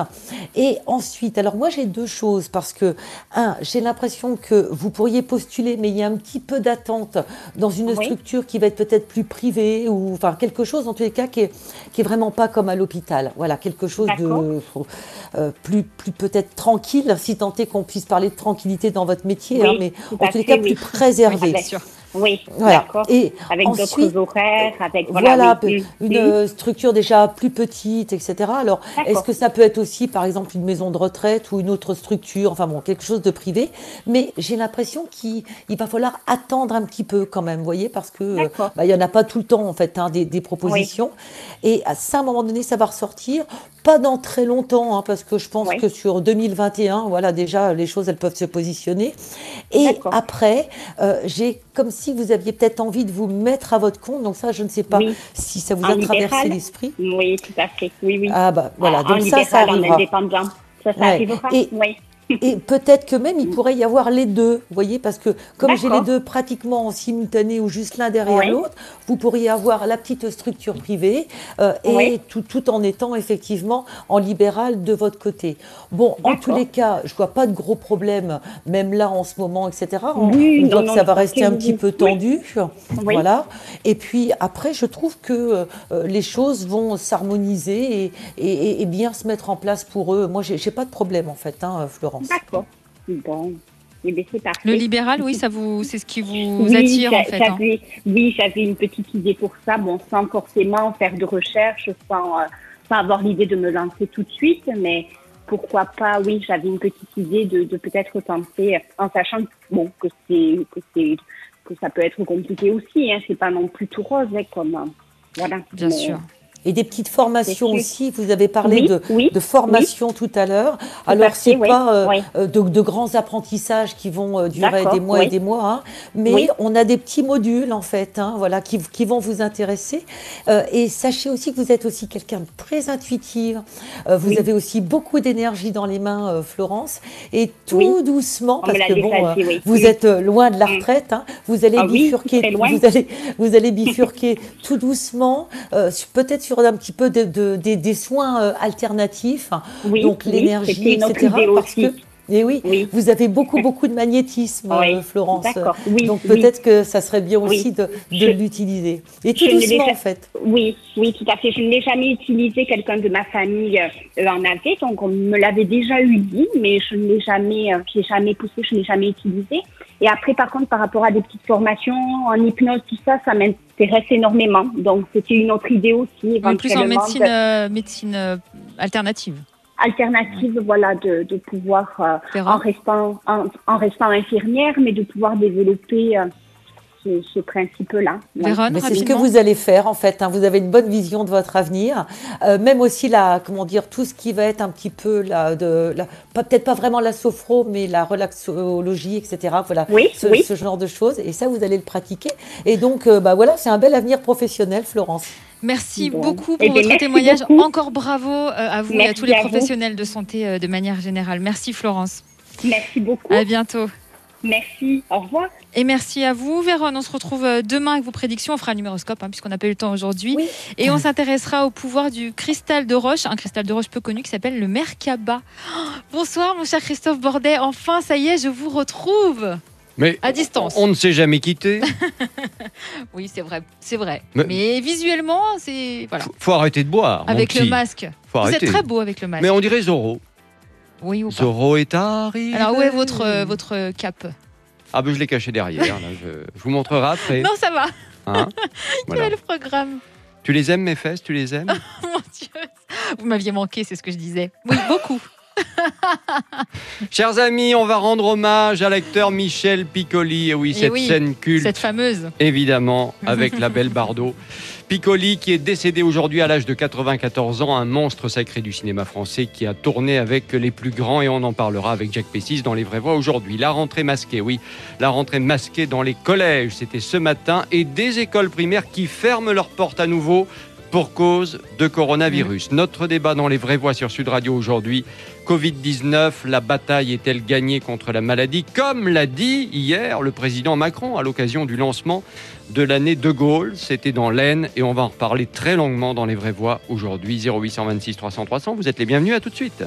Et ensuite, alors moi j'ai deux choses parce que un, j'ai l'impression que vous pourriez postuler, mais il y a un petit peu d'attente dans une structure qui va être peut-être plus privée ou enfin quelque chose en tous les cas qui est, qui est vraiment pas comme à l'hôpital. Voilà, quelque chose de euh, plus plus peut-être tranquille, si tant est qu'on puisse parler de tranquillité dans votre métier Hein, mais en tous les cas plus préservé. Oui, d'accord. Et avec d'autres horaires, avec voilà, une structure déjà plus petite, etc. Alors, est-ce que ça peut être aussi, par exemple, une maison de retraite ou une autre structure, enfin bon, quelque chose de privé? Mais j'ai l'impression qu'il va falloir attendre un petit peu quand même, vous voyez, parce que bah, il y en a pas tout le temps en fait hein, des, des, propositions. Et à ça, à un moment donné, ça va ressortir. Pas dans très longtemps, hein, parce que je pense que sur 2021, voilà, déjà les choses elles peuvent se positionner. Et après, euh, j'ai comme si vous aviez peut-être envie de vous mettre à votre compte. Donc ça, je ne sais pas si ça vous a traversé l'esprit. Oui, tout à fait. Oui, oui. Ah bah voilà. donc ça, ça arrivera. Ça, ça arrivera. oui. Et peut-être que même il pourrait y avoir les deux, vous voyez, parce que comme j'ai les deux pratiquement en simultané ou juste l'un derrière l'autre, vous pourriez avoir la petite structure privée euh, et tout, tout, en étant effectivement en libéral de votre côté. Bon, en tous les cas, je vois pas de gros problèmes, même là en ce moment, etc. On, voit que ça va rester un petit peu tendu, voilà. Et puis après, je trouve que euh, les choses vont s'harmoniser et, et, et, bien se mettre en place pour eux. Moi, j'ai pas de problème en fait, hein, D'accord. Bon. Eh le libéral, oui, ça vous, c'est ce qui vous attire en fait. Hein. Oui, j'avais une petite idée pour ça. Bon, sans forcément faire de recherche, sans, euh, avoir l'idée de me lancer tout de suite, mais pourquoi pas Oui, j'avais une petite idée de, peut-être tenter, en sachant bon que c'est que c'est que ça peut être compliqué aussi. Hein, c'est pas non plus tout rose, hein, comme voilà. Bien sûr. Et des petites formations aussi. Vous avez parlé de, de, formation tout à l'heure. Alors, c'est pas euh, euh, de, de, grands apprentissages qui vont euh, durer des mois et des mois, hein, mais on a des petits modules en fait, hein, voilà, qui, qui, vont vous intéresser. et sachez aussi que vous êtes aussi quelqu'un de très intuitive. vous avez aussi beaucoup d'énergie dans les mains, Florence. Et tout doucement, parce que bon, vous êtes loin de la mm. retraite, hein, vous allez ah bifurquer, vous allez, vous allez bifurquer tout doucement, peut-être sur un petit peu de, des soins euh, alternatifs, donc l'énergie, etc. Parce que Et oui, Oui. vous avez beaucoup, beaucoup de magnétisme, Oui, euh, Florence. d'accord. Oui, Donc oui. peut-être que ça serait bien Oui. aussi de, l'utiliser. Et tout doucement, en fait. Oui, oui, tout à fait. Je ne l'ai jamais utilisé. Quelqu'un de ma famille euh, en avait, donc on me l'avait déjà eu dit, mais je ne l'ai jamais, euh, je l'ai jamais poussé, je ne l'ai jamais utilisé. Et après, par contre, par rapport à des petites formations en hypnose, tout ça, ça m'intéresse énormément. Donc c'était une autre idée aussi. En plus en médecine, de- euh, médecine euh, alternative. voilà, de, de pouvoir, euh, en restant, en, en restant infirmière, mais de pouvoir développer euh, ce, ce principe-là. Ouais. Véronne, Mais c'est ce que vous allez faire en fait. hein. Vous avez une bonne vision de votre avenir, Euh, même aussi la, comment dire, tout ce qui va être un petit peu la, de, la, pas peut-être pas vraiment la sophro, mais la relaxologie, etc. Voilà, Oui, ce, oui. ce genre de choses. Et ça, vous allez le pratiquer. Et donc, euh, bah voilà, c'est un bel avenir professionnel, Florence. Merci Bon. beaucoup Eh pour bien, votre témoignage. beaucoup. Encore bravo euh, à vous et à tous les à vous. professionnels de santé euh, de manière générale. Merci Florence. Merci beaucoup. À bientôt. Merci. Au revoir. Et merci à vous, Véron. On se retrouve euh, demain avec vos prédictions. On fera un numéroscope, hein, puisqu'on n'a pas eu le temps aujourd'hui. Oui. Et on s'intéressera au pouvoir du cristal de roche, un cristal de roche peu connu qui s'appelle le Merkaba. Oh, bonsoir, mon cher Christophe Bordet. Enfin, ça y est, je vous retrouve. Mais À distance. on ne s'est jamais quitté. Oui, c'est vrai, c'est vrai. Mais, Mais- visuellement, c'est voilà. Faut, faut arrêter de boire. Avec le masque. Faut vous arrêter. êtes très beau avec le masque. Mais on dirait Zorro. Oui ou pas Zorro est arrivé. Alors où est votre euh, votre cap Ah ben je l'ai caché derrière. là, je, je vous montrerai après. Non, ça va. hein. Voilà. Quel programme Tu les aimes mes fesses Tu les aimes? Mon Dieu. Vous m'aviez manqué, c'est ce que je disais. Oui, beaucoup. Chers amis, on va rendre hommage à l'acteur Michel Piccoli. Et oui, cette oui, scène culte. Cette fameuse. évidemment, avec la belle Bardot. Piccoli, qui est décédé aujourd'hui à l'âge de 94 ans, un monstre sacré du cinéma français qui a tourné avec les plus grands et on en parlera avec Jacques Pessis dans Les Vraies Voix aujourd'hui. La rentrée masquée, oui, la rentrée masquée dans les collèges, c'était ce matin, et des écoles primaires qui ferment leurs portes à nouveau pour cause de coronavirus. Notre débat dans Les Vraies Voix sur Sud Radio aujourd'hui, Covid-19, la bataille est-elle gagnée contre la maladie? Comme l'a dit hier le président Macron à l'occasion du lancement de l'année de Gaulle. C'était dans l'Aisne et on va en reparler très longuement dans Les Vraies Voix aujourd'hui. 0826 300 300. Vous êtes les bienvenus, à tout de suite.